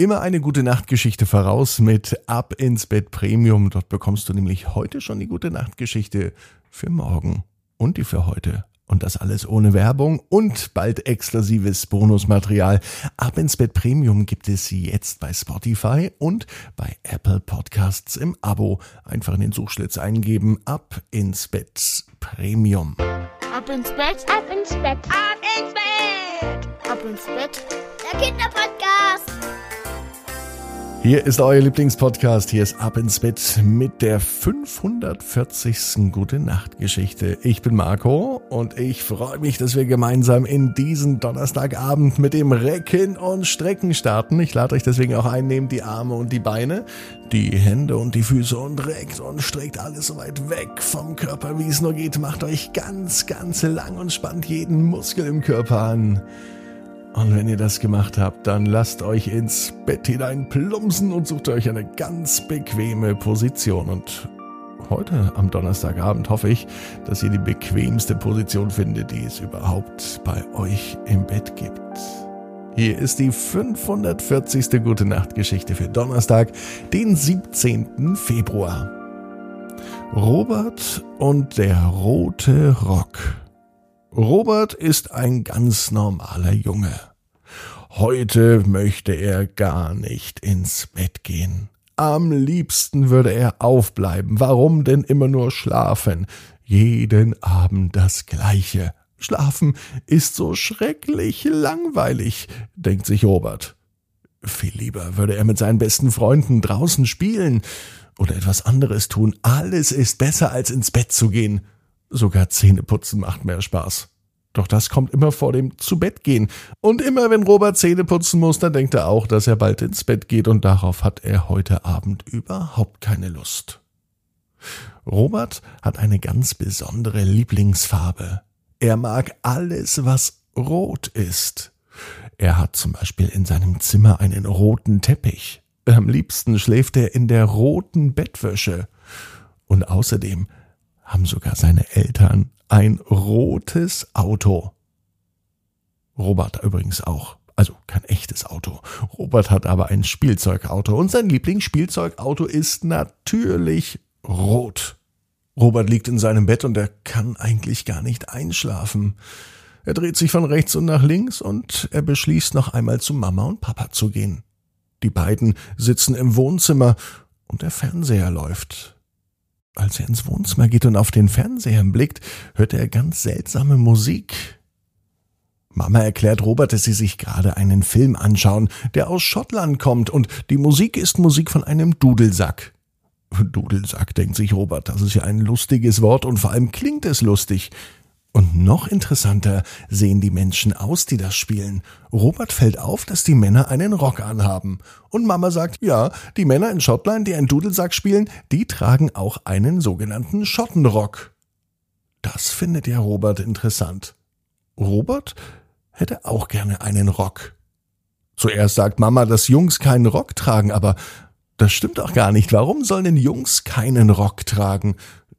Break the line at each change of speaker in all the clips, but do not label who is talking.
Immer eine gute Nachtgeschichte voraus mit Ab ins Bett Premium. Dort bekommst du nämlich heute schon die gute Nachtgeschichte für morgen und die für heute. Und das alles ohne Werbung und bald exklusives Bonusmaterial. Ab ins Bett Premium gibt es jetzt bei Spotify und bei Apple Podcasts im Abo. Einfach in den Suchschlitz eingeben. Ab ins Bett Premium.
Ab ins Bett, ab ins Bett, ab ins Bett, ab ins Bett. Der Kinderpodcast.
Hier ist euer Lieblingspodcast. Hier ist Ab ins Bett mit der 540. Gute Nacht Geschichte. Ich bin Marco und ich freue mich, dass wir gemeinsam in diesen Donnerstagabend mit dem Recken und Strecken starten. Ich lade euch deswegen auch ein, nehmt die Arme und die Beine, die Hände und die Füße und reckt und streckt alles so weit weg vom Körper, wie es nur geht. Macht euch ganz, ganz lang und spannt jeden Muskel im Körper an. Und wenn ihr das gemacht habt, dann lasst euch ins Bett hinein plumpsen und sucht euch eine ganz bequeme Position. Und heute am Donnerstagabend hoffe ich, dass ihr die bequemste Position findet, die es überhaupt bei euch im Bett gibt. Hier ist die 540. Gute Nacht Geschichte für Donnerstag, den 17. Februar. Robert und der rote Rock. Robert ist ein ganz normaler Junge. Heute möchte er gar nicht ins Bett gehen. Am liebsten würde er aufbleiben. Warum denn immer nur schlafen? Jeden Abend das Gleiche. Schlafen ist so schrecklich langweilig, denkt sich Robert. Viel lieber würde er mit seinen besten Freunden draußen spielen oder etwas anderes tun. Alles ist besser, als ins Bett zu gehen. Sogar Zähneputzen macht mehr Spaß. Doch das kommt immer vor dem Zubettgehen. Und immer wenn Robert Zähne putzen muss, dann denkt er auch, dass er bald ins Bett geht und darauf hat er heute Abend überhaupt keine Lust. Robert hat eine ganz besondere Lieblingsfarbe. Er mag alles, was rot ist. Er hat zum Beispiel in seinem Zimmer einen roten Teppich. Am liebsten schläft er in der roten Bettwäsche. Und außerdem haben sogar seine Eltern ein rotes Auto. Robert übrigens auch. Also kein echtes Auto. Robert hat aber ein Spielzeugauto und sein Lieblingsspielzeugauto ist natürlich rot. Robert liegt in seinem Bett und er kann eigentlich gar nicht einschlafen. Er dreht sich von rechts und nach links und er beschließt noch einmal zu Mama und Papa zu gehen. Die beiden sitzen im Wohnzimmer und der Fernseher läuft. Als er ins Wohnzimmer geht und auf den Fernseher blickt, hört er ganz seltsame Musik. Mama erklärt Robert, dass sie sich gerade einen Film anschauen, der aus Schottland kommt, und die Musik ist Musik von einem Dudelsack. Dudelsack, denkt sich Robert, das ist ja ein lustiges Wort und vor allem klingt es lustig. Und noch interessanter sehen die Menschen aus, die das spielen. Robert fällt auf, dass die Männer einen Rock anhaben. Und Mama sagt, ja, die Männer in Schottland, die einen Dudelsack spielen, die tragen auch einen sogenannten Schottenrock. Das findet ja Robert interessant. Robert hätte auch gerne einen Rock. Zuerst sagt Mama, dass Jungs keinen Rock tragen, aber das stimmt doch gar nicht. Warum sollen denn Jungs keinen Rock tragen?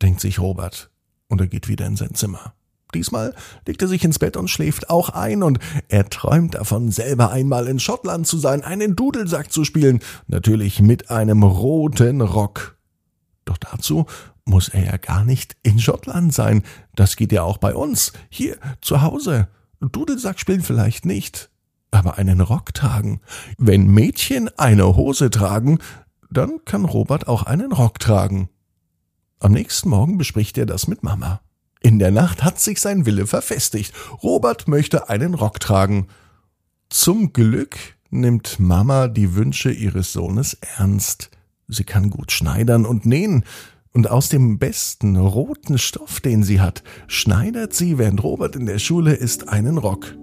denkt sich Robert. Und er geht wieder in sein Zimmer. Diesmal legt er sich ins Bett und schläft auch ein und er träumt davon, selber einmal in Schottland zu sein, einen Dudelsack zu spielen, natürlich mit einem roten Rock. Doch dazu muss er ja gar nicht in Schottland sein. Das geht ja auch bei uns, hier zu Hause. Dudelsack spielen vielleicht nicht, aber einen Rock tragen. Wenn Mädchen eine Hose tragen, dann kann Robert auch einen Rock tragen. Am nächsten Morgen bespricht er das mit Mama. In der Nacht hat sich sein Wille verfestigt. Robert möchte einen Rock tragen. Zum Glück nimmt Mama die Wünsche ihres Sohnes ernst. Sie kann gut schneidern und nähen, und aus dem besten roten Stoff, den sie hat, schneidert sie, während Robert in der Schule ist, einen Rock.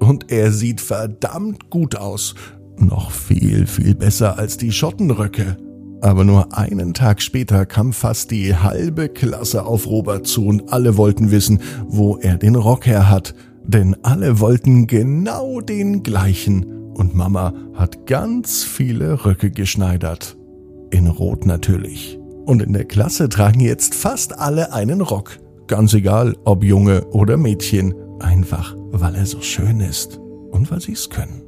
Und er sieht verdammt gut aus. Noch viel, viel besser als die Schottenröcke. Aber nur einen Tag später kam fast die halbe Klasse auf Robert zu und alle wollten wissen, wo er den Rock her hat. Denn alle wollten genau den gleichen. Und Mama hat ganz viele Röcke geschneidert. In Rot natürlich. Und in der Klasse tragen jetzt fast alle einen Rock. Ganz egal, ob Junge oder Mädchen. Einfach, weil er so schön ist. Und weil sie es können.